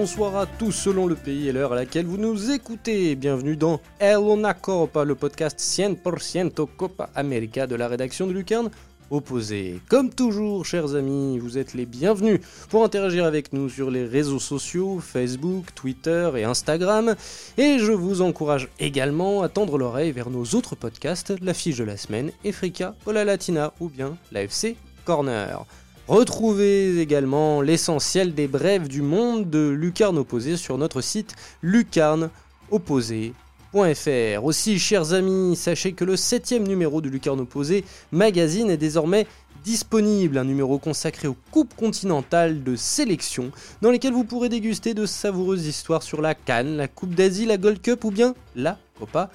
bonsoir à tous selon le pays et l'heure à laquelle vous nous écoutez. Bienvenue dans El Copa, le podcast 100% Copa América de la rédaction de Lucarne opposé. Comme toujours, chers amis, vous êtes les bienvenus pour interagir avec nous sur les réseaux sociaux, Facebook, Twitter et Instagram. Et je vous encourage également à tendre l'oreille vers nos autres podcasts, La Fiche de la Semaine, Efrica, Ola Latina ou bien l'AFC Corner. Retrouvez également l'essentiel des brèves du monde de Lucarne Opposé sur notre site lucarneopposé.com aussi, chers amis, sachez que le septième numéro de Lucarne Opposé magazine est désormais disponible, un numéro consacré aux coupes continentales de sélection, dans lesquelles vous pourrez déguster de savoureuses histoires sur la Cannes, la Coupe d'Asie, la Gold Cup ou bien la Copa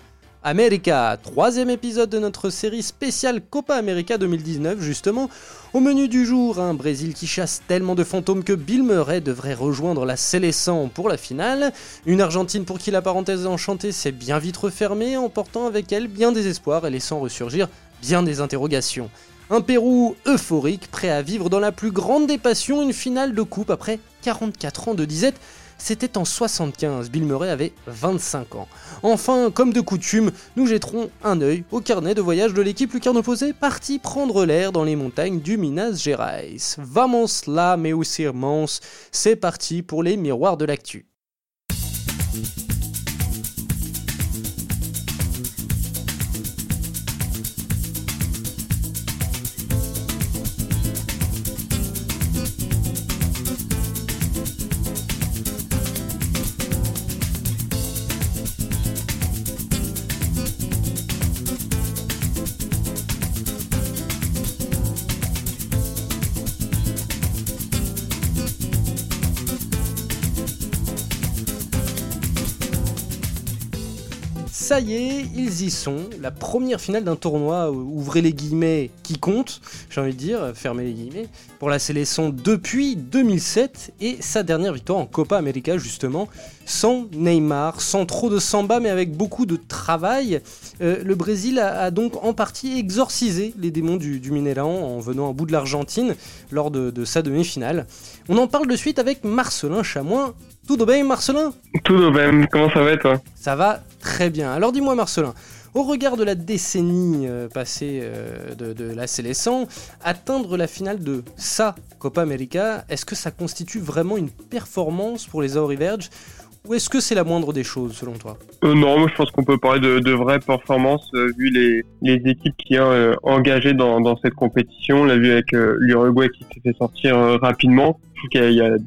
América. Troisième épisode de notre série spéciale Copa América 2019, justement. Au menu du jour, un Brésil qui chasse tellement de fantômes que Bill Murray devrait rejoindre la Célestin pour la finale. Une Argentine pour qui la parenthèse enchantée s'est bien vite refermée, emportant avec elle bien des espoirs et laissant ressurgir bien des interrogations. Un Pérou euphorique, prêt à vivre dans la plus grande des passions une finale de coupe après 44 ans de disette c'était en 75, Bill Murray avait 25 ans. Enfin, comme de coutume, nous jetterons un œil au carnet de voyage de l'équipe Lucarne opposée partie prendre l'air dans les montagnes du Minas Gerais. Vamos là, meus irmãos, c'est parti pour les miroirs de l'actu. Ça y ils y sont. La première finale d'un tournoi, ouvrez les guillemets, qui compte, j'ai envie de dire, fermez les guillemets, pour la sélection depuis 2007 et sa dernière victoire en Copa América, justement, sans Neymar, sans trop de samba, mais avec beaucoup de travail. Euh, le Brésil a, donc en partie exorcisé les démons du, du en venant à bout de l'Argentine lors de, de sa demi-finale. On en parle de suite avec Marcelin Chamoin. Tout bien, Marcelin Tout bien, comment ça va toi Ça va très bien. Alors dis-moi, Marcelin, au regard de la décennie euh, passée euh, de, la Célestin, atteindre la finale de sa Copa América, est-ce que ça constitue vraiment une performance pour les Auriverge ou est-ce que c'est la moindre des choses selon toi euh, Non, moi je pense qu'on peut parler de, vraies performances vu les, les, équipes qui ont engagées dans, cette compétition. On l'a vu avec l'Uruguay qui s'est fait sortir rapidement. Je qu'il y a,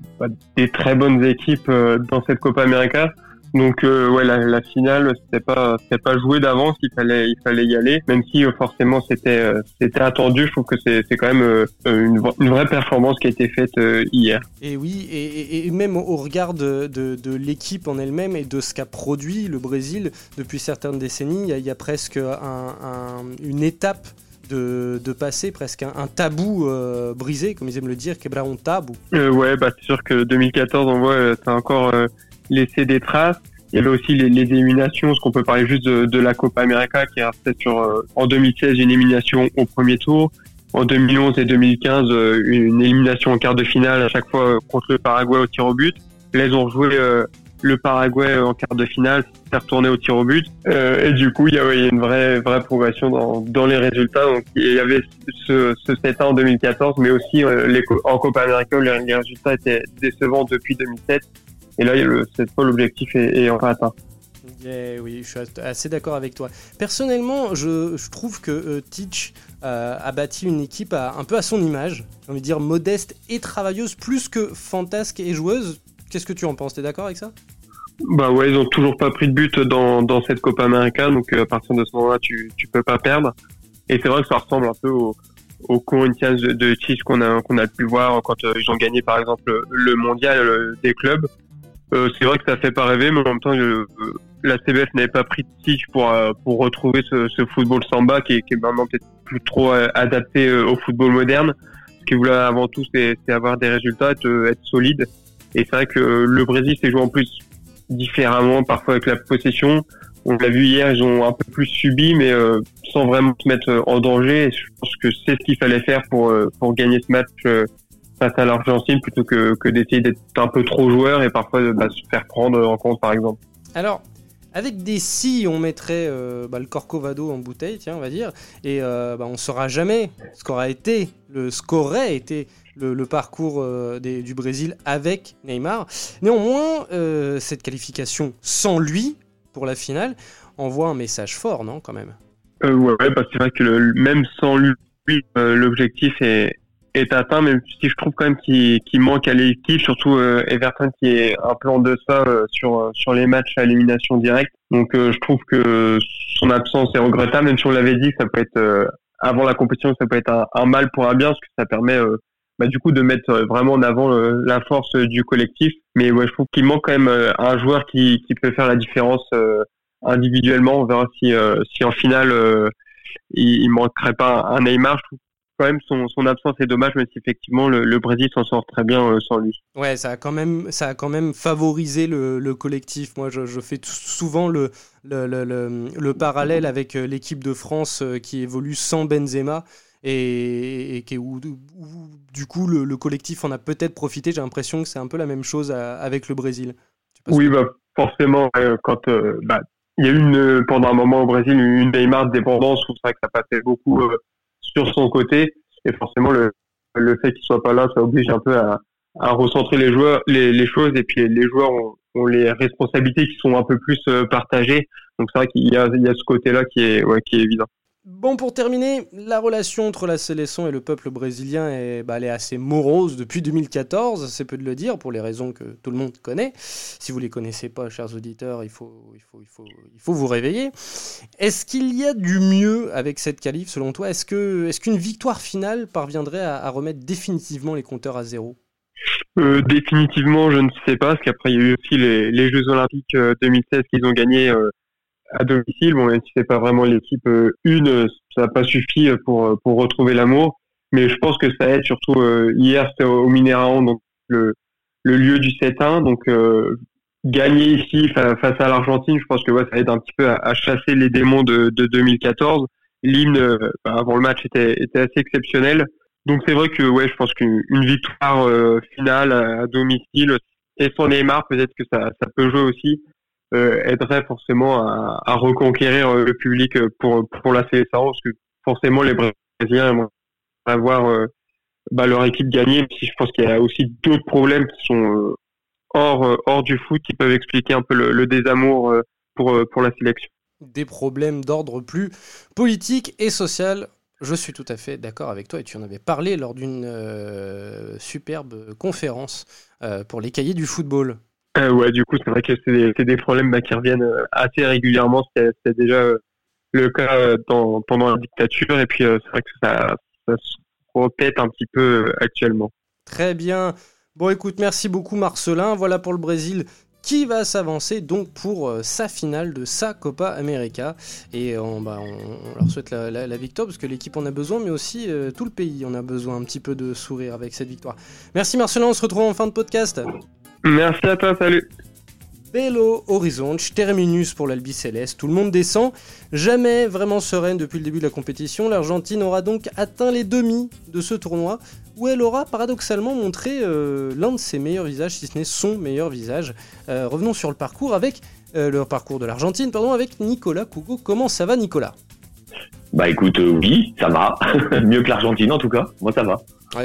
des très bonnes équipes dans cette Copa América. Donc euh, ouais, la, la finale c'était pas c'était pas joué d'avance, il fallait il fallait y aller, même si euh, forcément c'était euh, c'était attendu. Je trouve que c'est c'est quand même une, une, vraie performance qui a été faite hier. Et oui, et, et, même au regard de, de, de l'équipe en elle-même et de ce qu'a produit le Brésil depuis certaines décennies, il y a, il y a presque un, un, une étape de, de, passer presque un, tabou brisé, comme ils aiment le dire, quebrar un tabou. Euh, ouais, bah c'est sûr que 2014, on voit, c'est encore laisser des traces. Il y avait aussi les, les éliminations, ce qu'on peut parler juste de, de, la Copa América qui a fait sur euh, en 2016 une élimination au premier tour, en 2011 et 2015 euh, une élimination en quart de finale à chaque fois contre le Paraguay au tir au but. Là ils ont joué euh, le Paraguay en quart de finale, s'est retourné au tir au but et du coup il y avait une vraie vraie progression dans, dans les résultats. Donc il y avait ce, ce 7 en 2014, mais aussi les, en Copa América les résultats étaient décevants depuis 2007 et là, cette fois, l'objectif est, est enfin atteint. oui, je suis assez d'accord avec toi. Personnellement, je, je trouve que euh, Teach euh, a bâti une équipe un peu à son image, j'ai envie de dire modeste et travailleuse, plus que fantasque et joueuse. Qu'est-ce que tu en penses? T'es d'accord avec ça? Bah ouais, ils ont toujours pas pris de but dans, dans cette Copa América, donc euh, à partir de ce moment-là, tu, tu peux pas perdre. Et c'est vrai que ça ressemble un peu au, au Corinthians de, de qu'on a, qu'on a pu voir quand euh, ils ont gagné par exemple le mondial des clubs. Euh, c'est vrai que ça fait pas rêver, mais en même temps, euh, la CBF n'avait pas pris de tige pour euh, pour retrouver ce, ce, football samba qui est, qui est maintenant peut-être plus trop adapté au football moderne. Ce qu'il voulait avant tout, c'est avoir des résultats, être, être solide. Et c'est vrai que le Brésil s'est joué en plus différemment, parfois avec la possession. On l'a vu hier, ils ont un peu plus subi, mais sans vraiment se mettre en danger. Je pense que c'est ce qu'il fallait faire pour pour gagner ce match face à l'Argentine plutôt que, que d'essayer d'être un peu trop joueur et parfois bah, se faire prendre en compte par exemple. Alors, avec des si, on mettrait euh, bah, le Corcovado en bouteille, tiens, on va dire, et euh, bah, on ne saura jamais ce qu'aurait été, le, ce qu'aurait été le, parcours euh, du Brésil avec Neymar. Néanmoins, cette qualification sans lui pour la finale envoie un message fort, non, quand même? Ouais, bah, c'est vrai que même sans lui, l'objectif est, est atteint, même si je trouve quand même qu'il manque à l'équipe, surtout euh, Everton qui est un peu en deçà euh, sur euh, sur les matchs à élimination directe. Donc je trouve que son absence est regrettable, même si on l'avait dit, ça peut être avant la compétition, ça peut être un, mal pour un bien, parce que ça permet bah, du coup de mettre vraiment en avant la force du collectif. Mais ouais, je trouve qu'il manque quand même un joueur qui, qui peut faire la différence individuellement. On verra si, si en finale il, il manquerait pas un Neymar. Je trouve quand même son, son, absence est dommage, mais si effectivement le, Brésil s'en sort très bien euh, sans lui. Ouais, ça a quand même, ça a quand même favorisé le, le collectif. Moi, je, je fais souvent le, le, le, parallèle avec euh, l'équipe de France euh, qui évolue sans Benzema. Et, et, où, du coup le, collectif en a peut-être profité. J'ai l'impression que c'est un peu la même chose avec le Brésil. Oui, bah, forcément, quand bah, il y a eu une, pendant un moment au Brésil une Neymar dépendance, c'est vrai que ça passait beaucoup sur son côté. Et forcément, le, fait qu'il soit pas là, ça oblige un peu à, recentrer les joueurs, les, choses. Et puis les joueurs ont, ont, les responsabilités qui sont un peu plus euh, partagées. Donc c'est vrai qu'il y a, il y a ce côté-là qui est, ouais, qui est évident. Bon, pour terminer, la relation entre la sélection et le peuple brésilien est, bah, elle est assez morose depuis 2014, c'est peu de le dire, pour les raisons que tout le monde connaît. Si vous ne les connaissez pas, chers auditeurs, il faut, il faut, il faut, il faut vous réveiller. Est-ce qu'il y a du mieux avec cette qualif, selon toi? Est-ce qu'une est victoire finale parviendrait à, remettre définitivement les compteurs à zéro? Euh, définitivement, je ne sais pas, parce qu'après il y a eu aussi les, Jeux Olympiques 2016 euh, qu'ils ont gagnés euh, à domicile. Bon, même si c'est pas vraiment l'équipe euh, une, ça n'a pas suffi pour pour retrouver l'amour. Mais je pense que ça aide surtout euh, hier c'était au Minéraon, donc le le lieu du 7-1. Donc euh, gagner ici face à l'Argentine, je pense que ouais, ça aide un petit peu à, chasser les démons de, de 2014. L'hymne bah, avant le match était était assez exceptionnel. Donc c'est vrai que ouais, je pense qu'une victoire finale à, domicile et sans Neymar, peut-être que ça, ça peut jouer aussi. Euh, aiderait forcément à, reconquérir euh, le public euh, pour pour la CSA parce que forcément les Brésiliens aimeraient avoir bah, leur équipe gagner. si je pense qu'il y a aussi d'autres problèmes qui sont hors hors du foot qui peuvent expliquer un peu le, le désamour pour pour la sélection. Des problèmes d'ordre plus politique et social. Je suis tout à fait d'accord avec toi et tu en avais parlé lors d'une superbe conférence pour les cahiers du football. Euh, ouais, du coup, c'est vrai que c'est des, problèmes bah, qui reviennent euh, assez régulièrement. C'était déjà euh, le cas pendant la dictature, et puis c'est vrai que ça, ça se répète un petit peu actuellement. Très bien. Bon, écoute, merci beaucoup Marcelin. Voilà pour le Brésil qui va s'avancer donc pour sa finale de sa Copa América. Et on, bah, on, leur souhaite la, victoire parce que l'équipe en a besoin, mais aussi tout le pays en a besoin un petit peu de sourire avec cette victoire. Merci Marcelin, on se retrouve en fin de podcast. Merci à toi, salut. Belo Horizonte, terminus pour l'Albi Céleste. Tout le monde descend. Jamais vraiment sereine depuis le début de la compétition, l'Argentine aura donc atteint les demi de ce tournoi, où elle aura paradoxalement montré euh, l'un de ses meilleurs visages, si ce n'est son meilleur visage. Euh, revenons sur le parcours avec euh, le parcours de l'Argentine, pardon, avec Nicolas Cougo. Comment ça va, Nicolas? Bah écoute, oui, ça va. Mieux que l'Argentine en tout cas. Moi, ça va.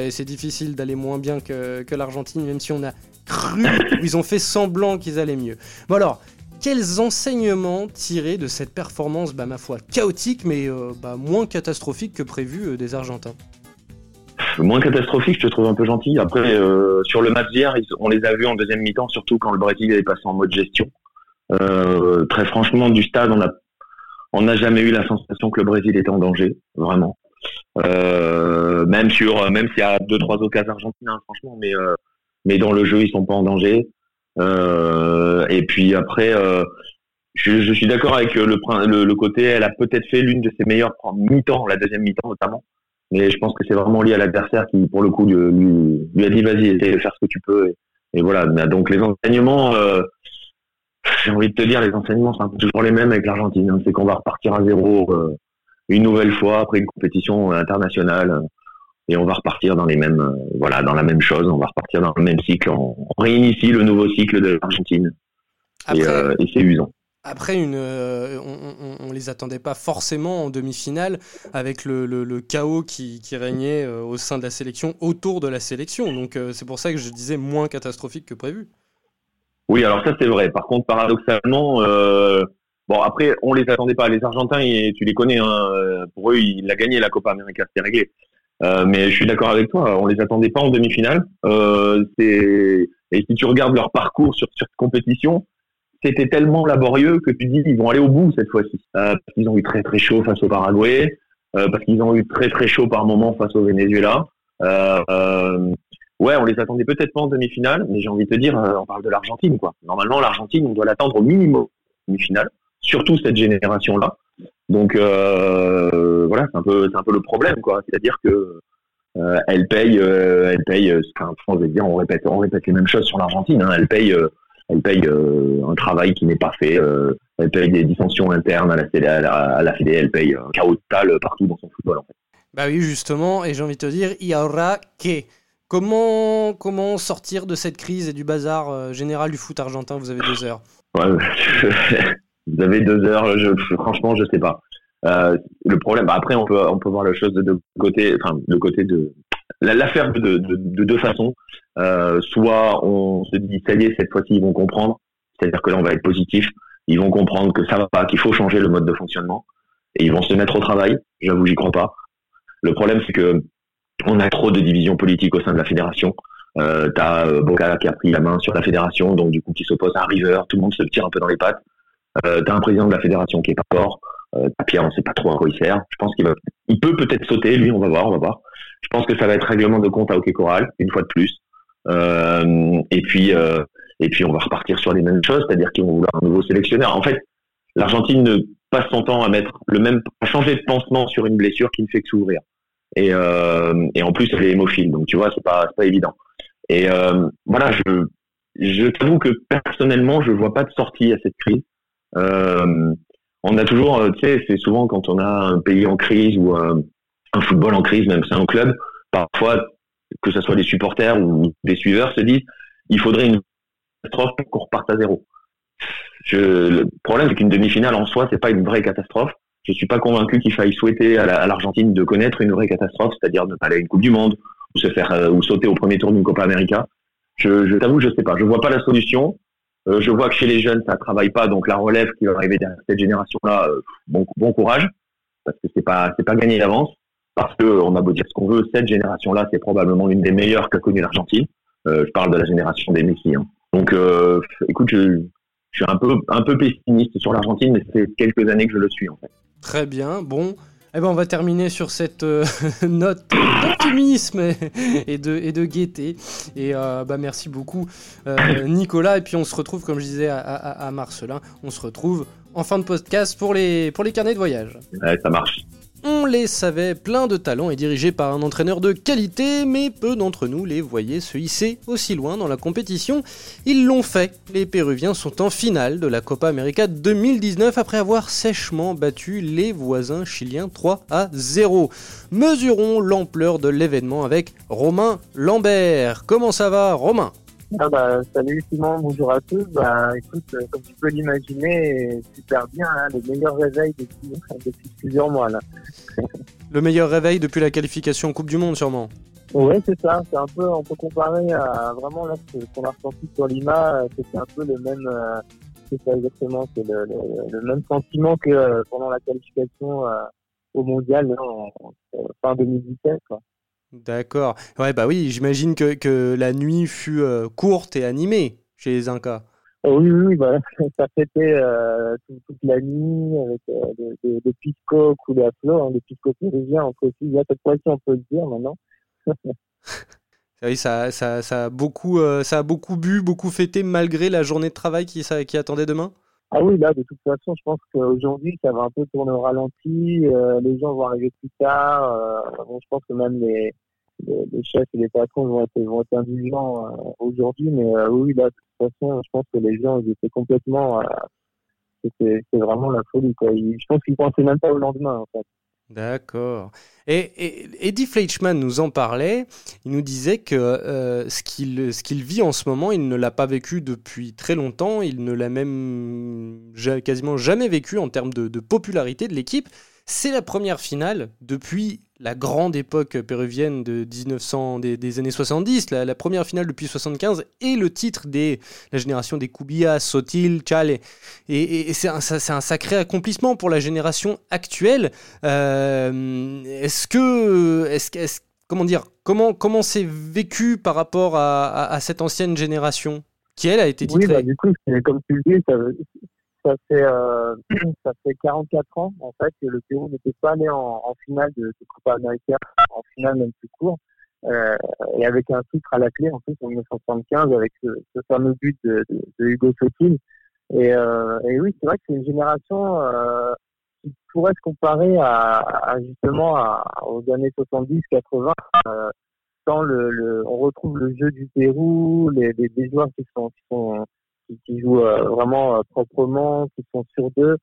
C'est difficile d'aller moins bien que, l'Argentine, même si on a cru, ils ont fait semblant qu'ils allaient mieux. Bon alors, quels enseignements tirer de cette performance, bah, ma foi, chaotique, mais euh, bah, moins catastrophique que prévu euh, des Argentins? Moins catastrophique, je te trouve un peu gentil. Après, euh, sur le match d'hier, on les a vus en deuxième mi-temps, surtout quand le Brésil est passé en mode gestion. très franchement, du stade, on a on n'a jamais eu la sensation que le Brésil était en danger, vraiment. Même sur, même s'il y a deux trois occasions argentines, hein, franchement, mais mais dans le jeu, ils sont pas en danger. Euh, et puis après, euh, je, suis d'accord avec le, le, côté, elle a peut-être fait l'une de ses meilleures mi-temps, la deuxième mi-temps notamment. Mais je pense que c'est vraiment lié à l'adversaire qui, pour le coup, lui, a dit vas-y, essaye de faire ce que tu peux. Et, voilà. Donc les enseignements, euh, j'ai envie de te dire, les enseignements sont toujours les mêmes avec l'Argentine. Hein. C'est qu'on va repartir à zéro euh, une nouvelle fois après une compétition internationale et on va repartir dans les mêmes, voilà, dans la même chose. On va repartir dans le même cycle. On, réinitie le nouveau cycle de l'Argentine. Et, et c'est usant. Après, une, euh, on, ne les attendait pas forcément en demi-finale avec le, chaos qui, régnait euh, au sein de la sélection, autour de la sélection. Donc euh, c'est pour ça que je disais moins catastrophique que prévu. Oui, alors ça c'est vrai. Par contre, paradoxalement, bon après, on les attendait pas. Les Argentins, tu les connais. Hein, pour eux, il a gagné la Copa América, c'est réglé. mais je suis d'accord avec toi. On les attendait pas en demi-finale. et si tu regardes leur parcours sur cette compétition c'était tellement laborieux que tu dis ils vont aller au bout cette fois-ci. Euh, parce qu'ils ont eu très très chaud face au Paraguay, euh, parce qu'ils ont eu très très chaud par moment face au Venezuela. Euh, ouais, on les attendait peut-être pas en demi-finale, mais j'ai envie de te dire, on parle de l'Argentine quoi. Normalement, l'Argentine, on doit l'attendre au minimum demi-finale, surtout cette génération-là. Donc voilà, c'est un peu c'est un peu le problème quoi. C'est-à-dire que elle paye, elle paye. Enfin, on dire, on répète, on répète les mêmes choses sur l'Argentine. Hein, elle paye elle paye euh, un travail qui n'est pas fait, euh, elle paye des dissensions internes à la, à la, Fédé, elle paye un chaos total partout dans son football en fait. Bah oui, justement, et j'ai envie de te dire, il y aura que. Comment, comment sortir de cette crise et du bazar euh, général du foot argentin Vous avez deux heures? Ouais, vous avez deux heures, franchement, je sais pas. le problème, bah, après, on peut, voir la chose de deux côtés, enfin, le côté de, l'affaire de, de, de, deux façons. Euh, soit on se dit ça y est, cette fois-ci ils vont comprendre, c'est-à-dire que là on va être positif, ils vont comprendre que ça va pas, qu'il faut changer le mode de fonctionnement, et ils vont se mettre au travail. J'avoue, j'y crois pas. Le problème c'est que on a trop de divisions politiques au sein de la fédération. Euh, t'as euh, Boca qui a pris la main sur la fédération, donc du coup qui s'oppose à River, tout le monde se tire un peu dans les pattes. Euh, t'as un président de la fédération qui est pas fort. Euh, Pierre, on sait pas trop à quoi il sert. Je pense qu'il va, il peut peut-être sauter, lui, on va voir, on va voir. Je pense que ça va être règlement de compte à Hockey Coral, une fois de plus. Euh, et puis, euh, et puis, on va repartir sur les mêmes choses, c'est-à-dire qu'ils vont vouloir un nouveau sélectionneur. En fait, l'Argentine ne passe son temps à mettre le même, à changer de pansement sur une blessure qui ne fait que s'ouvrir. Et, euh, et en plus, elle est hémophile, donc tu vois, c'est pas, pas évident. Et euh, voilà, je, je t'avoue que personnellement, je vois pas de sortie à cette crise. Euh, on a toujours, tu sais, c'est souvent quand on a un pays en crise ou un, un football en crise, même c'est un club, parfois, que ce soit des supporters ou des suiveurs, se disent il faudrait une catastrophe pour qu'on reparte à zéro. Le problème, c'est qu'une demi-finale en soi, c'est pas une vraie catastrophe. Je suis pas convaincu qu'il faille souhaiter à l'Argentine de connaître une vraie catastrophe, c'est-à-dire ne pas aller à une Coupe du Monde ou se faire euh, ou sauter au premier tour d'une Copa América. Je, je t'avoue, je sais pas. Je vois pas la solution. Euh, je vois que chez les jeunes, ça travaille pas, donc la relève qui va arriver derrière cette génération-là, euh, bon, bon courage, parce que c'est pas c'est pas gagné d'avance parce que on a beau dire ce qu'on veut, cette génération-là, c'est probablement l'une des meilleures qu'a connue l'Argentine. Euh, je parle de la génération des Messi. Hein. Donc, écoute, je, je, suis un peu, un peu pessimiste sur l'Argentine, mais c'est quelques années que je le suis en fait. Très bien. Bon, eh ben, on va terminer sur cette euh, note d'optimisme et de, et de gaieté. Et euh, bah, merci beaucoup, euh, Nicolas. Et puis, on se retrouve, comme je disais à, à, à, Marcelin, on se retrouve en fin de podcast pour les, pour les carnets de voyage. Ouais, ça marche. On les savait plein de talent et dirigés par un entraîneur de qualité, mais peu d'entre nous les voyaient se hisser aussi loin dans la compétition. Ils l'ont fait. Les Péruviens sont en finale de la Copa América 2019 après avoir sèchement battu les voisins chiliens 3 à 0. Mesurons l'ampleur de l'événement avec Romain Lambert. Comment ça va, Romain? Ah bah, salut Simon, bonjour à tous. Bah, écoute, euh, comme tu peux l'imaginer, super bien, hein, le meilleur réveil depuis, depuis plusieurs mois. Là. le meilleur réveil depuis la qualification Coupe du Monde, sûrement. Oui, c'est ça. C'est un peu, on peut comparer à vraiment là ce qu'on a ressenti sur Lima. Euh, c'était un peu le même, euh, c'est ça exactement, c'est le, le, même sentiment que pendant la qualification au mondial en, fin 2017. Quoi. D'accord. Ouais, bah oui, j'imagine que, que la nuit fut euh, courte et animée chez les Incas. Oh oui, oui, bah, ça fêtait euh, toute, la nuit avec euh, des, des, pisco coulés à flot, hein, des pisco péruviens, on peut aussi, là, cette fois-ci, on peut le dire maintenant. oui, ça, ça, ça, a beaucoup, ça a beaucoup bu, beaucoup fêté malgré la journée de travail qui, ça, qui attendait demain? Ah oui, là, de toute façon, je pense qu'aujourd'hui, ça va un peu tourner au ralenti. les gens vont arriver plus tard. bon, je pense que même les, les, chefs et les patrons vont être, vont être indulgents euh, aujourd'hui, mais euh, oui, là, de toute façon, je pense que les gens, ils étaient complètement, euh, c'était vraiment la folie, quoi. je pense qu'ils pensaient même pas au lendemain, en fait. D'accord. Et, Eddie Fleischmann nous en parlait. Il nous disait que euh, ce qu'il ce qu'il vit en ce moment, il ne l'a pas vécu depuis très longtemps. Il ne l'a même quasiment jamais vécu en termes de popularité de l'équipe. C'est la première finale depuis la grande époque péruvienne de 1900, des, années 70, la, première finale depuis 75, et le titre de la génération des Cubillas, Sotil, Chale. Et, c'est un, sacré accomplissement pour la génération actuelle. Euh, est-ce que, est comment dire, comment comment c'est vécu par rapport à, cette ancienne génération? Qui elle a été titrée? Oui, bah, du coup, comme tu le dis, ça, ça fait euh, ça fait 44 ans en fait que le Pérou n'était pas allé en, finale de, de, Copa América, en finale même plus court, euh, et avec un titre à la clé en plus en 1975 avec ce, fameux but de, Hugo Sotil. Et, euh, et oui, c'est vrai que c'est une génération qui pourrait se comparer à, justement aux années 70-80. Euh, quand on retrouve le jeu du Pérou, les, les, les joueurs qui sont qui, jouent euh, vraiment euh, proprement, qui sont sur d'eux,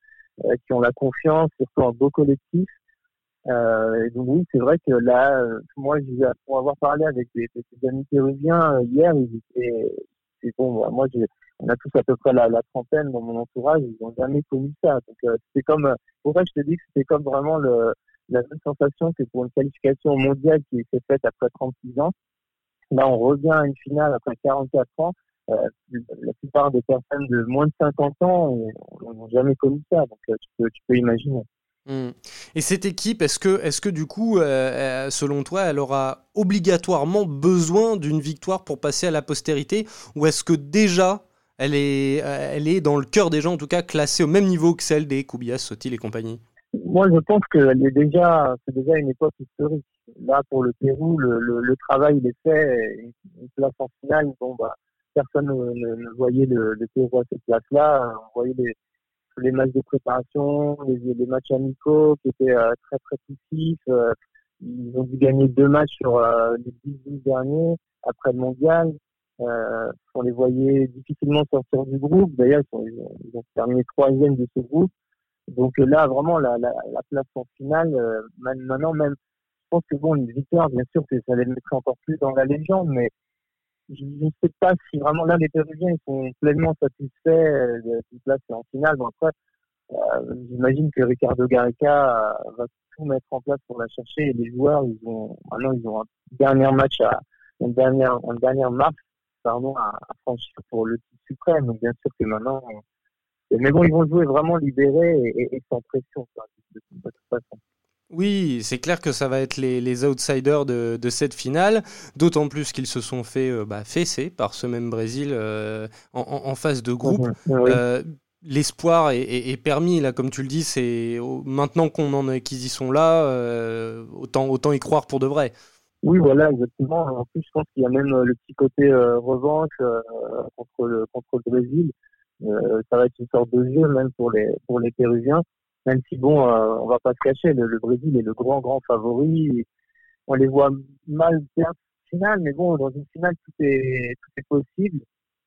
euh, qui ont la confiance, surtout un beau collectif. Euh, donc oui, c'est vrai que là, moi, pour avoir parlé avec des, amis péruviens hier, ils étaient, c'est bon, moi, on a tous à peu près la, trentaine dans mon entourage, ils n'ont jamais connu ça. Donc euh, c'est comme, pour ça je te dis que c'était comme vraiment la même sensation que pour une qualification mondiale qui s'est faite après 36 ans. Là, on revient à une finale après 44 ans. Euh, la plupart des personnes de moins de 50 ans n'ont jamais connu ça, donc euh, tu peux, imaginer. Hmm. Et cette équipe, est-ce que, est que du coup, euh, selon toi, elle aura obligatoirement besoin d'une victoire pour passer à la postérité? Ou est-ce que déjà, elle est, elle est dans le cœur des gens, en tout cas, classée au même niveau que celle des Kubias, Sotil et compagnie? Moi, je pense que est déjà, c'est déjà une époque historique. Là, pour le Pérou, le, le, travail, il est fait. Une place en finale, bon, bah, personne ne, voyait le, le Pérou à cette place-là. On voyait les, matchs de préparation, les, matchs amicaux qui étaient euh, très très poussifs. Euh, ils ont dû gagner deux matchs sur euh, les 10 derniers après le mondial. on les voyait difficilement sortir du groupe. D'ailleurs, ils, ils, ont terminé troisième de ce groupe. Donc là, vraiment, la, la, la place en finale, maintenant même, je pense que bon, une victoire, bien sûr, ça les mettrait encore plus dans la légende, mais je ne sais pas si vraiment là les Péruviens sont pleinement satisfaits euh, cette place en finale. Bon après, euh, j'imagine que Ricardo Gareca euh, va tout mettre en place pour la chercher et les joueurs ils ont maintenant ils ont un dernier match à une dernière une dernière marche pardon à, franchir pour le titre suprême. Donc bien sûr que maintenant mais bon ils vont jouer vraiment libérés et, sans pression de toute façon. Oui, c'est clair que ça va être les, outsiders de, cette finale, d'autant plus qu'ils se sont fait euh, bah, fesser par ce même Brésil euh, en, phase de groupe. Euh, l'espoir est, permis, là, comme tu le dis, c'est maintenant qu'on en qu'ils y sont là, autant, autant y croire pour de vrai. Oui, voilà, exactement. En plus, je pense qu'il y a même le petit côté revanche contre, le, contre le Brésil. ça va être une sorte de jeu même pour les, pour les Péruviens même si bon, euh, on va pas se cacher, le, Brésil est le grand grand favori. On les voit mal perdre finale, mais bon, dans une finale tout est tout est possible.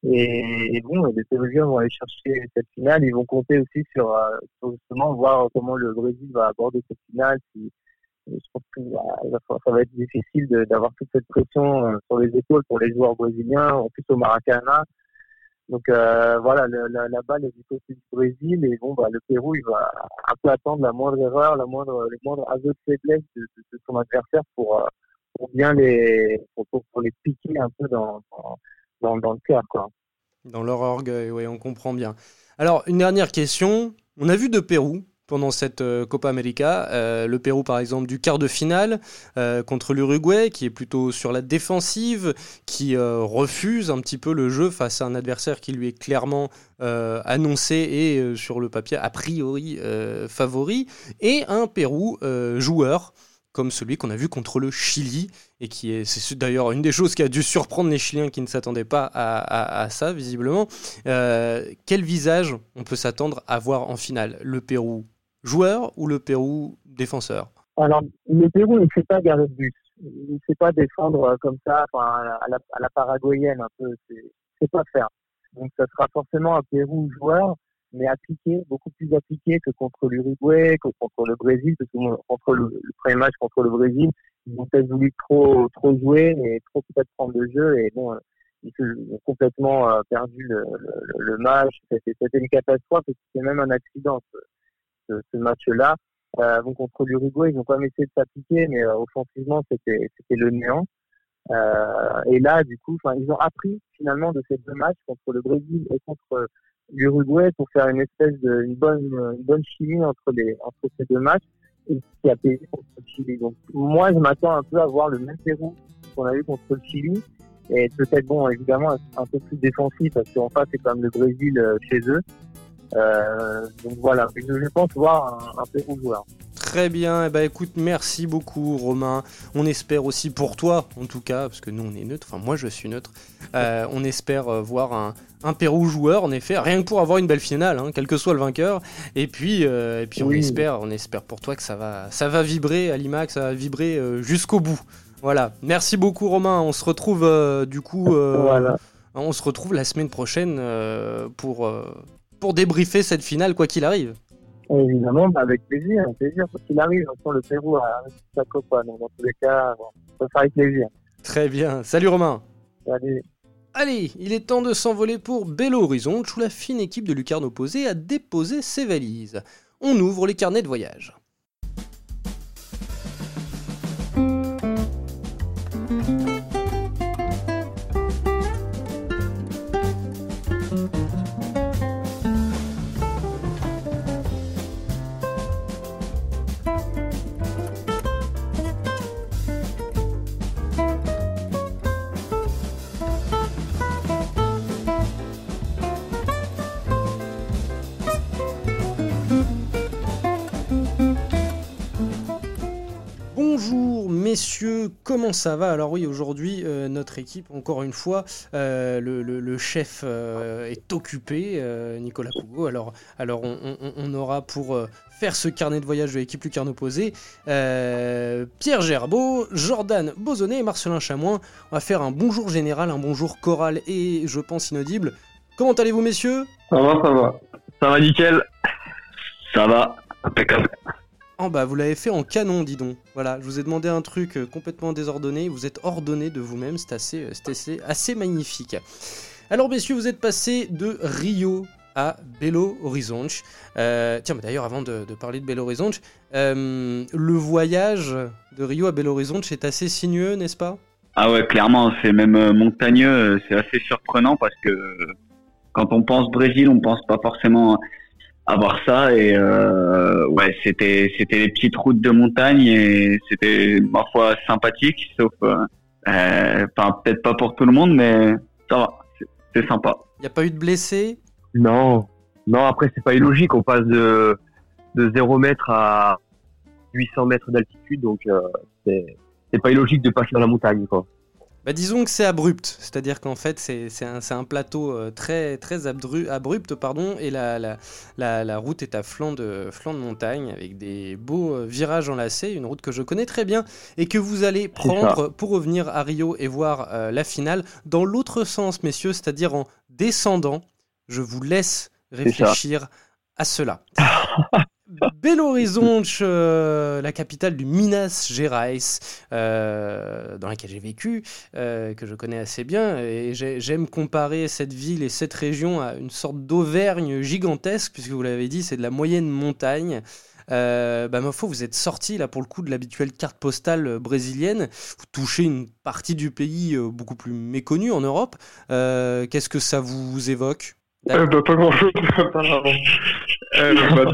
Et, bon, les Péruviens vont aller chercher cette finale. Ils vont compter aussi sur, euh, justement voir comment le Brésil va aborder cette finale. Si, je pense que bah, ça va être difficile d'avoir toute cette pression euh, sur les épaules pour les joueurs brésiliens, en plus au Maracana. Donc euh, voilà, la, la, balle est du côté du Brésil et bon bah le Pérou il va un peu attendre la moindre erreur, la moindre le moindre aveu de faiblesse de, son adversaire pour euh, pour bien les pour, pour, les piquer un peu dans dans, dans le cœur quoi. Dans leur orgueil, oui, on comprend bien. Alors une dernière question, on a vu de Pérou pendant cette euh, Copa América. Euh, le Pérou, par exemple, du quart de finale euh, contre l'Uruguay, qui est plutôt sur la défensive, qui refuse un petit peu le jeu face à un adversaire qui lui est clairement annoncé et sur le papier a priori favori, et un Pérou joueur comme celui qu'on a vu contre le Chili, et qui est, c'est d'ailleurs une des choses qui a dû surprendre les Chiliens qui ne s'attendaient pas à, à, ça, visiblement. quel visage on peut s'attendre à voir en finale? Le Pérou joueur ou le Pérou défenseur? Alors, le Pérou ne sait pas garer de but. Il ne sait pas défendre euh, comme ça, à, la, paraguayenne un peu. C'est pas faire. Donc, ça sera forcément un Pérou joueur. mais appliqué, beaucoup plus appliqué que contre l'Uruguay, que contre le Brésil, parce que contre le, premier match contre le Brésil, ils ont peut-être voulu trop jouer et trop peut-être prendre le jeu et bon, ils ont complètement euh, perdu le, le, match. C'était une catastrophe et c'était même un accident ce, match-là. Euh, contre l'Uruguay, ils ont quand même essayé de s'appliquer, mais euh, offensivement, c'était le néant. Euh, et là, du coup, ils ont appris finalement de ces deux matchs contre le Brésil et contre l'Uruguay pour faire une espèce de bonne une chimie entre ces deux matchs et qui a payé contre le Chili. Donc moi je m'attends un peu à voir le même Pérou qu'on a eu contre le Chili et peut-être bon évidemment un peu plus défensif parce qu'en face c'est quand même le Brésil chez eux. Euh, donc voilà, je, je pense voir un, un Pérou joueur. Très bien, eh ben, écoute, merci beaucoup Romain. On espère aussi pour toi, en tout cas, parce que nous on est neutre, enfin moi je suis neutre, euh, on espère euh, voir un, un Pérou joueur, en effet, rien que pour avoir une belle finale, hein, quel que soit le vainqueur. Et puis, euh, et puis on espère, on espère pour toi que ça va, ça va vibrer à l'IMAX, ça va vibrer jusqu'au bout. Voilà. Merci beaucoup Romain. On se retrouve du coup, voilà. on se retrouve la semaine prochaine pour pour débriefer cette finale quoi qu'il arrive. Évidemment, bah, avec plaisir, avec plaisir. Quoi qu'il arrive, on le Pérou à sa copa. Donc, dans tous les cas, ça sera avec plaisir. Très bien. Salut Romain. Salut. Allez, il est temps de s'envoler pour Belo Horizonte où la fine équipe de Lucarne opposée a déposé ses valises. On ouvre les carnets de voyage. Messieurs, comment ça va? Alors oui, aujourd'hui, euh, notre équipe, encore une fois, euh, le, chef euh, est occupé, Nicolas Cougo. Alors, alors on, aura pour faire ce carnet de voyage de l'équipe Lucarne opposée, Pierre Gerbeau, Jordan Bozonnet et Marcelin Chamoin. On va faire un bonjour général, un bonjour choral et, je pense, inaudible. Comment allez-vous, messieurs? Ça va, ça va. Ça va nickel. Ça va, impeccable. Oh bah vous l'avez fait en canon, dis donc. Voilà, je vous ai demandé un truc euh, complètement désordonné, vous êtes ordonné de vous-même, c'est assez, assez, assez magnifique. Alors messieurs, vous êtes passé de Rio à Belo Horizonte. Euh, tiens, d'ailleurs, avant de, parler de Belo Horizonte, euh, le voyage de Rio à Belo Horizonte est assez sinueux, n'est-ce pas? Ah ouais, clairement, c'est même montagneux, c'est assez surprenant parce que quand on pense Brésil, on pense pas forcément avoir ça et euh, ouais c'était c'était les petites routes de montagne et c'était parfois sympathique sauf euh, euh, enfin peut-être pas pour tout le monde mais ça va c'est sympa. Il n'y a pas eu de blessés? Non. Non après c'est pas illogique. On passe de de 0 mètre à 800 mètres d'altitude donc c'est c'est pas illogique de passer dans la montagne quoi bah, disons que c'est abrupt, c'est-à-dire qu'en fait c'est un, un, plateau euh, très, très abrupt pardon, et la, la, la, route est à flanc de, flanc de montagne avec des beaux euh, virages enlacés, une route que je connais très bien et que vous allez prendre pour revenir à Rio et voir euh, la finale dans l'autre sens, messieurs, c'est-à-dire en descendant. Je vous laisse réfléchir à cela. Belo Horizonte, euh, la capitale du Minas Gerais, euh, dans laquelle j'ai vécu, euh, que je connais assez bien, et j'aime comparer cette ville et cette région à une sorte d'Auvergne gigantesque, puisque vous l'avez dit, c'est de la moyenne montagne. bah, ma foi, vous êtes sorti là pour le coup de l'habituelle carte postale brésilienne. Vous touchez une partie du pays beaucoup plus méconnue en Europe. Qu'est-ce que ça vous évoque? Bah, Pas grand-chose. Bah,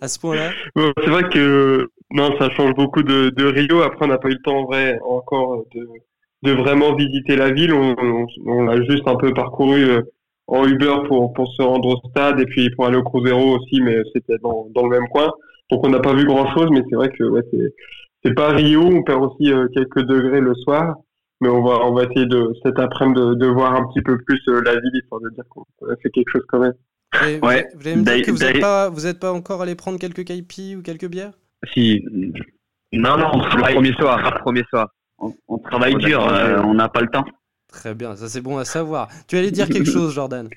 à ce point-là C'est vrai que non, ça change beaucoup de, Rio. Après, on n'a pas eu le temps en vrai encore de, vraiment visiter la ville. On, on, a juste un peu parcouru euh, en Uber pour, se rendre au stade et puis pour aller au Cruzeiro aussi, mais c'était dans, le même coin. Donc on n'a pas vu grand-chose, mais c'est vrai que c'est pas Rio. On perd aussi euh, quelques degrés le soir, mais on va on va essayer de cet après-midi de, de, voir un petit peu plus euh, la ville histoire de dire qu'on a fait quelque chose quand même vous, ouais. vous, allez me dire que vous n'êtes pas, pas encore allé prendre quelques caipis ou quelques bières Si. Non, non, le premier soir. Premier soir. On, travaille dur, euh, on n'a pas le temps. Très bien, ça c'est bon à savoir. Tu allais dire quelque chose, Jordan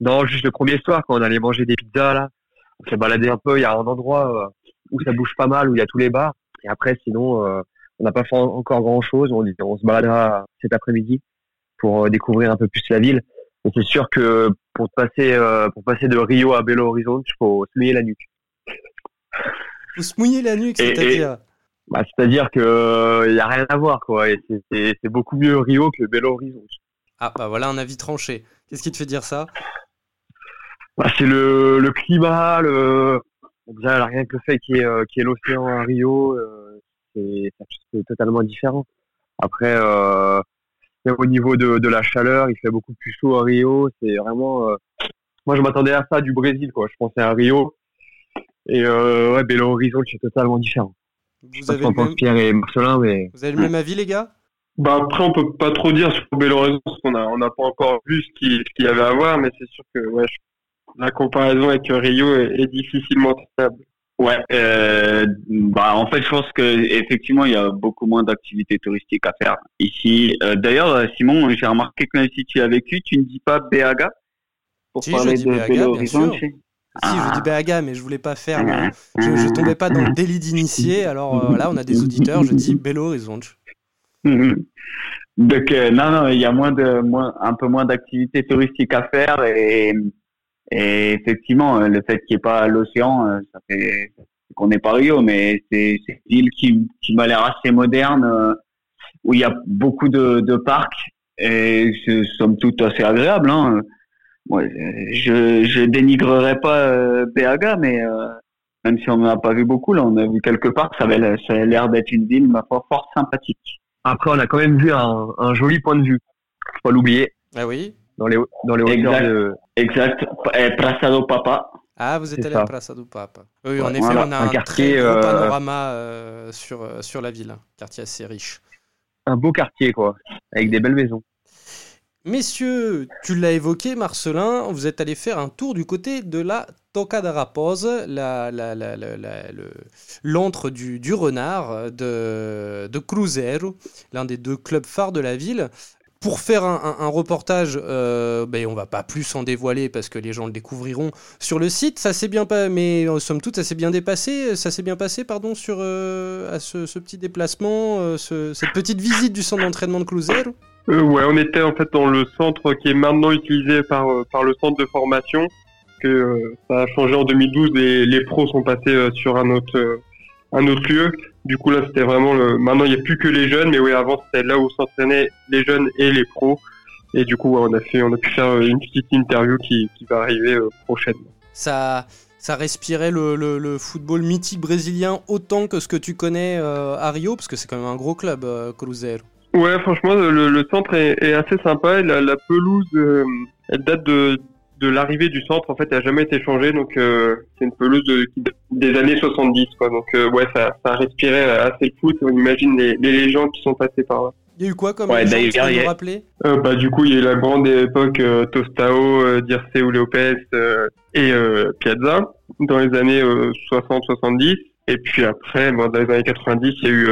Non, juste le premier soir quand on allait manger des pizzas là, on s'est baladé un peu. Il y a un endroit euh, où ça bouge pas mal, où il y a tous les bars. Et après, sinon, euh, on n'a pas fait encore grand chose. On, on se baladera cet après-midi pour découvrir un peu plus la ville. Et c'est sûr que pour passer pour passer de Rio à Belo Horizonte, il faut se mouiller la nuque. Faut se mouiller la nuque, c'est-à-dire bah, C'est-à-dire que il y a rien à voir quoi. Et c'est beaucoup mieux Rio que Belo Horizonte. Ah bah voilà un avis tranché. Qu'est-ce qui te fait dire ça? Bah, c'est le, le climat, le déjà rien que le fait qu'il y ait, euh, qu l'océan à Rio, euh, c'est totalement différent. Après, euh, au niveau de, de, la chaleur, il fait beaucoup plus chaud à Rio. C'est vraiment, euh, moi je m'attendais à ça du Brésil, quoi. Je pensais à Rio et euh, ouais, Belo Horizonte, c'est totalement différent. Vous avez, le même... Pierre et Marcelin, mais... Vous avez le même avis, les gars? Bah après on peut pas trop dire sur Belo Horizonte parce qu'on a on n'a pas encore vu ce qu'il y avait à voir mais c'est sûr que ouais la comparaison avec Rio est, difficilement stable. Ouais, euh, bah en fait je pense que effectivement il y a beaucoup moins d'activités touristiques à faire ici. Euh, D'ailleurs euh, Simon, j'ai remarqué que si tu as vécu, tu ne dis pas Béaga pour si, parler je dis de Belo Horizonte. Si, je dis Béaga, mais je voulais pas faire. je, je tombais pas dans le délit d'initié. Alors euh, là, on a des auditeurs. Je dis Belo Horizonte. Donc non, non, il y a moins de, moins, un peu moins d'activités touristiques à faire et et effectivement, euh, le fait qu'il n'y ait pas l'océan, euh, ça fait qu'on n'est pas Rio, mais c'est une ville qui, qui m'a l'air assez moderne, euh, où il y a beaucoup de, de parcs et c'est somme toute assez agréable. Hein. Ouais, je je dénigrerai pas euh, mais même si on n'en a pas vu beaucoup, là, on a vu quelques parcs, ça avait, ça a l'air d'être une ville ma foi, fort sympathique. Après, on a quand même vu un, un joli point de vue, faut pas l'oublier. Ah oui dans les, dans les hauteurs exact, de... Exact, Praça do Papa. Ah, vous êtes allé ça. à Praça do Papa. Oui, en effet, voilà, on a un, un quartier, très beau panorama euh, sur, euh, sur la ville. Un quartier assez riche. Un beau quartier, quoi, avec des belles maisons. Messieurs, tu l'as évoqué, Marcelin, vous êtes allé faire un tour du côté de la Toca da Raposa, la, la, la, l'antre du, du, renard de, de Cruzeiro, l'un des deux clubs phares de la ville pour faire un, reportage, euh, ben, on va pas plus s'en dévoiler parce que les gens le découvriront sur le site. Ça bien pas, mais en somme toute, ça s'est bien dépassé. Ça bien passé, pardon, sur euh, à ce, petit déplacement, euh, ce, cette petite visite du centre d'entraînement de Cruzeiro. Euh, ouais, on était en fait dans le centre qui est maintenant utilisé par par le centre de formation. Que ça a changé en 2012 et les pros sont passés sur un autre un autre lieu. Du coup, là, c'était vraiment le. Maintenant, il n'y a plus que les jeunes, mais oui, avant, c'était là où s'entraînaient les jeunes et les pros. Et du coup, ouais, on a fait, on a pu faire une petite interview qui, qui va arriver euh, prochainement. Ça, ça respirait le, le, le, football mythique brésilien autant que ce que tu connais euh, à Rio, parce que c'est quand même un gros club, euh, Cruzeiro. Ouais, franchement, le, le centre est, est, assez sympa. La, la pelouse, euh, elle date de de l'arrivée du centre, en fait, n'a jamais été changée. Donc, euh, c'est une pelouse de, des années 70, quoi. Donc, euh, ouais, ça, ça respirait assez le foot. On imagine les, les légendes qui sont passées par là. Il y a eu quoi comme ouais, légende, tu peux nous rappeler? Euh, bah, Du coup, il y a eu la grande époque euh, Tostao, euh, Dirceu Lopez euh, et euh, Piazza dans les années 60-70. Et puis après, bon, dans les années 90, il y a eu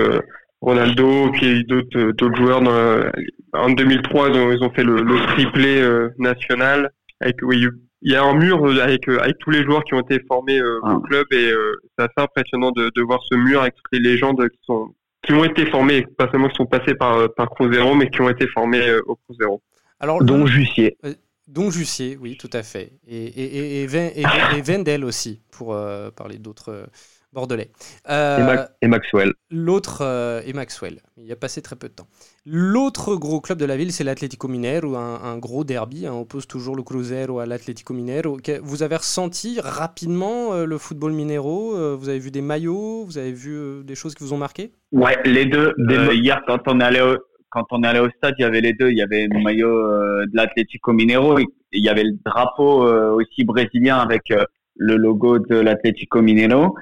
Ronaldo, puis il y a eu d'autres d'autres joueurs. Dans, en 2003, ils ont, ils ont fait le, le triplé national avec oui, il y a un mur avec avec tous les joueurs qui ont été formés euh, ah. au club et euh, c'est assez impressionnant de, de voir ce mur avec toutes les légendes qui sont qui ont été formés, pas seulement qui sont passés par par Cruzeiro, mais qui ont été formés euh, au Cruzeiro. Alors dont Jussier. dont Jussier, oui, tout à fait, et et, et, et, et Vendel aussi pour parler d'autres bordelais. Euh, et, Maxwell. L'autre, euh, et Maxwell, il y a passé très peu de temps. L'autre gros club de la ville, c'est l'Atlético Mineiro, un, un gros derby. Hein, on oppose toujours le Cruzeiro à l'Atlético Mineiro. Vous avez ressenti rapidement euh, le football Mineiro Vous avez vu des maillots Vous avez vu des choses qui vous ont marqué? Ouais, les deux. hier, quand on est allé au, quand on est allé au stade, il y avait les deux. Il y avait le maillot de l'Atlético Mineiro. Et il y avait le drapeau aussi brésilien avec le logo de l'Atlético Mineiro.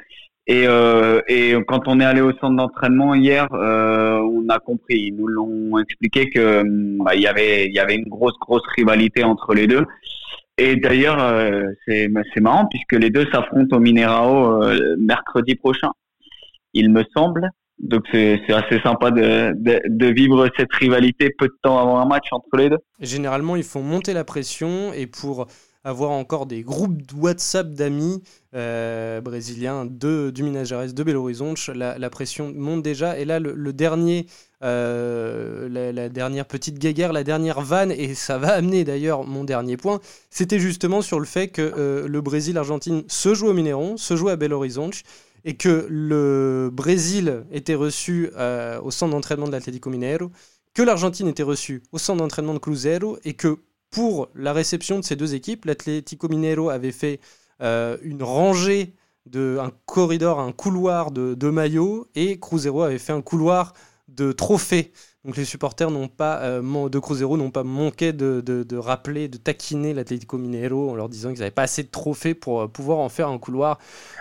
Et, euh, et quand on est allé au centre d'entraînement hier, euh, on a compris. Ils nous l'ont expliqué que bah, il y avait il y avait une grosse grosse rivalité entre les deux. Et d'ailleurs, euh, c'est c'est marrant puisque les deux s'affrontent au Minerao mercredi prochain, il me semble. Donc c'est assez sympa de, de, vivre cette rivalité peu de temps avant un match entre les deux. Généralement, ils font monter la pression et pour avoir encore des groupes de WhatsApp d'amis euh, brésiliens de, du Minas Gerais, de Belo Horizonte. La, pression monte déjà. Et là, le, dernier, euh, la, dernière petite guéguerre, la dernière vanne, et ça va amener d'ailleurs mon dernier point, c'était justement sur le fait que euh, le Brésil-Argentine se joue au Mineron, se joue à Belo Horizonte, et que le Brésil était reçu au centre d'entraînement de l'Atlético Mineiro, que l'Argentine était reçue au centre d'entraînement de Cruzeiro, et que pour la réception de ces deux équipes, l'Atlético Mineiro avait fait euh, une rangée de un corridor, un couloir de, de, maillots et Cruzeiro avait fait un couloir de trophées. Donc les supporters n'ont pas euh, de Cruzeiro n'ont pas manqué de, de, rappeler, de taquiner l'Atlético Mineiro en leur disant qu'ils n'avaient pas assez de trophées pour euh, pouvoir en faire un couloir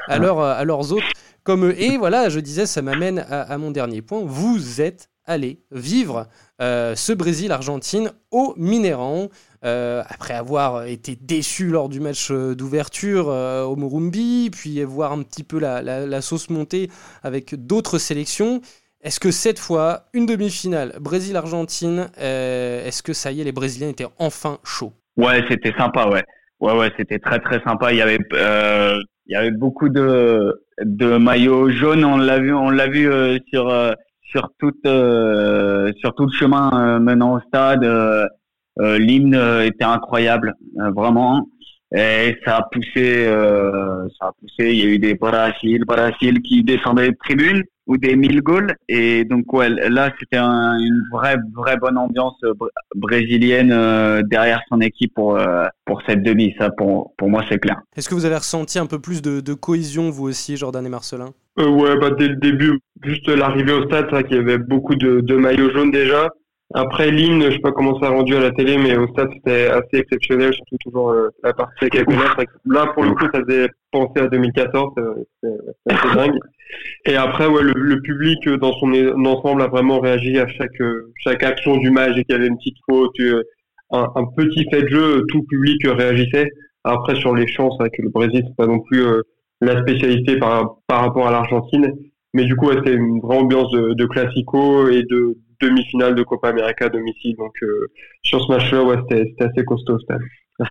à, à leurs autres comme eux. Et voilà, je disais, ça m'amène à, mon dernier point. Vous êtes allé vivre ce Brésil-Argentine au Mineirão. Euh, après avoir été déçu lors du match euh, d'ouverture euh, au Morumbi, puis voir un petit peu la, sauce monter avec d'autres sélections. Est-ce que cette fois, une demi-finale Brésil-Argentine, est-ce que ça y est, les Brésiliens étaient enfin chauds? Ouais, c'était sympa, ouais. Ouais, ouais, c'était très très sympa. Il y avait, beaucoup de, maillots jaunes. On l'a vu, on l'a vu sur sur tout sur tout le chemin menant au stade. L'hymne euh, était incroyable, euh, vraiment. Et ça a poussé, ça a poussé. Il y a eu des Brasil, Brasil qui descendaient de tribune ou des mille goals. Et donc ouais, là c'était une vraie, vraie bonne ambiance brésilienne derrière son équipe pour pour cette demi. Ça pour pour moi c'est clair. Est-ce que vous avez ressenti un peu plus de, de cohésion vous aussi, Jordan et Marcelin? Ouais, bah dès le début, juste l'arrivée au stade, c'est qu'il y avait beaucoup de, de maillots jaunes déjà. Après l'hymne, je sais pas comment ça a rendu à la télé, mais au stade c'était assez exceptionnel, surtout toujours euh, la partie avec Là pour le coup, ça faisait penser à 2014, c'est assez dingue. Et après, ouais, le, public euh, dans son ensemble a vraiment réagi à chaque euh, chaque action du match et qu'il y avait une petite faute, un, un, petit fait de jeu, tout le public réagissait. Après sur les chances, avec le Brésil, c'est pas non plus la spécialité par par rapport à l'Argentine, mais du coup, c'était une vraie ambiance de, de classico et de demi-finale de Copa América à domicile. Donc euh, sur ce match-là, ouais, c'était assez costaud.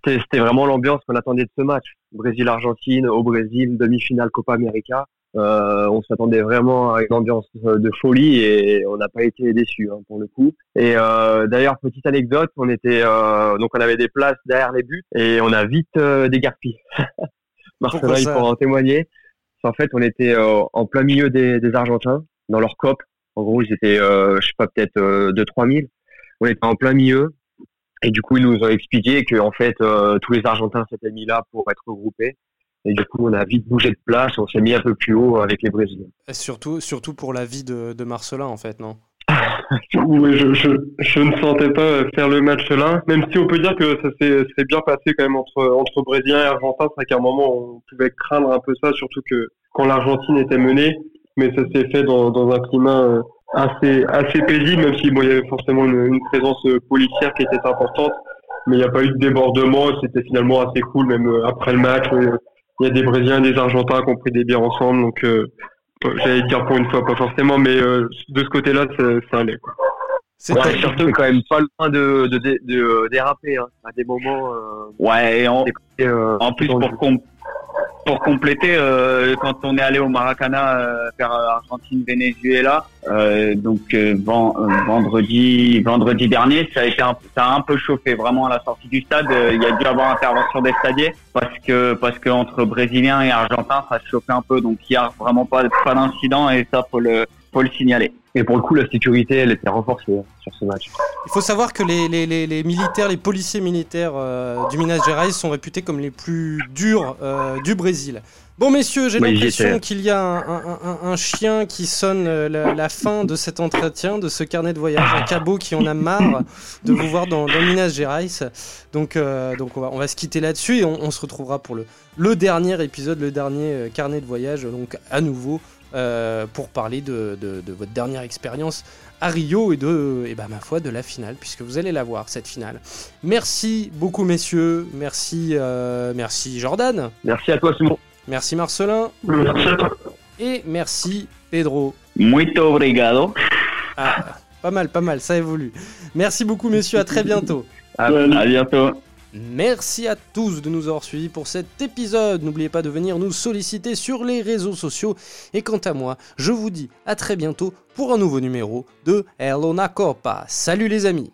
C'était vraiment l'ambiance qu'on attendait de ce match. Brésil-Argentine au Brésil, demi-finale Copa América. Euh, on s'attendait vraiment à une ambiance de folie et on n'a pas été déçus hein, pour le coup. Et euh, d'ailleurs petite anecdote, on était euh, donc on avait des places derrière les buts et on a vite euh, dégarpi. Marcela il pourra en témoigner. En fait, on était en plein milieu des, des Argentins dans leur COP en gros, ils étaient, euh, je sais pas, peut-être euh, 2-3 000. On était en plein milieu. Et du coup, ils nous ont expliqué que en fait, euh, tous les Argentins s'étaient mis là pour être regroupés. Et du coup, on a vite bougé de place. On s'est mis un peu plus haut avec les Brésiliens. surtout, surtout pour la vie de, de Marcelin, en fait, non? Oui, je, je, je, ne sentais pas faire le match là, même si on peut dire que ça s'est bien passé quand même entre, entre Brésiliens et Argentins. C'est qu'à un moment, on pouvait craindre un peu ça, surtout que quand l'Argentine était menée, mais ça s'est fait dans, dans, un climat euh, assez assez paisible, même si bon, il y avait forcément une, présence euh, policière qui était importante, mais il n'y a pas eu de débordement. C'était finalement assez cool, même euh, après le match. Il y a des Brésiliens, des Argentins qui ont pris des bières ensemble, donc j'allais dire pour une fois pas forcément, mais de ce côté-là, ça, ça allait. Quoi. Ouais, surtout quand même pas loin de, de, de, déraper hein, à des moments. ouais, et en, en plus pour, pour compléter, euh, quand on est allé au Maracana euh, faire Argentine-Venezuela, euh, donc vendredi vendredi dernier, ça a été un, ça a un peu chauffé vraiment à la sortie du stade. il y a dû avoir intervention des stadiers parce que parce que entre Brésiliens et Argentins, ça chauffait un peu. Donc il y a vraiment pas pas d'incident et ça faut le faut le signaler. Et pour le coup, la sécurité, elle était renforcée hein, sur ce match. Il faut savoir que les, les, les, militaires, les policiers militaires euh, du Minas Gerais sont réputés comme les plus durs euh, du Brésil. Bon, messieurs, j'ai l'impression qu'il y a un, un, chien qui sonne euh, la, fin de cet entretien, de ce carnet de voyage, un cabot qui en a marre de vous voir dans, dans Minas Gerais. Donc, donc on, va, on va se quitter là-dessus et on, on, se retrouvera pour le, le dernier épisode, le dernier carnet de voyage, donc à nouveau euh, pour parler de, votre dernière expérience à Rio et de, et bah, ma foi, de la finale, puisque vous allez la voir, cette finale. Merci beaucoup, messieurs. Merci, euh, merci Jordan. Merci à toi, Simon. Merci Marcelin. Merci à toi. Et merci Pedro. Muito obrigado. Ah, pas mal, pas mal, ça évolue. Merci beaucoup, messieurs. À très bientôt. À, à bientôt. Merci à tous de nous avoir suivis pour cet épisode. N'oubliez pas de venir nous solliciter sur les réseaux sociaux. Et quant à moi, je vous dis à très bientôt pour un nouveau numéro de Elona Copa. Salut les amis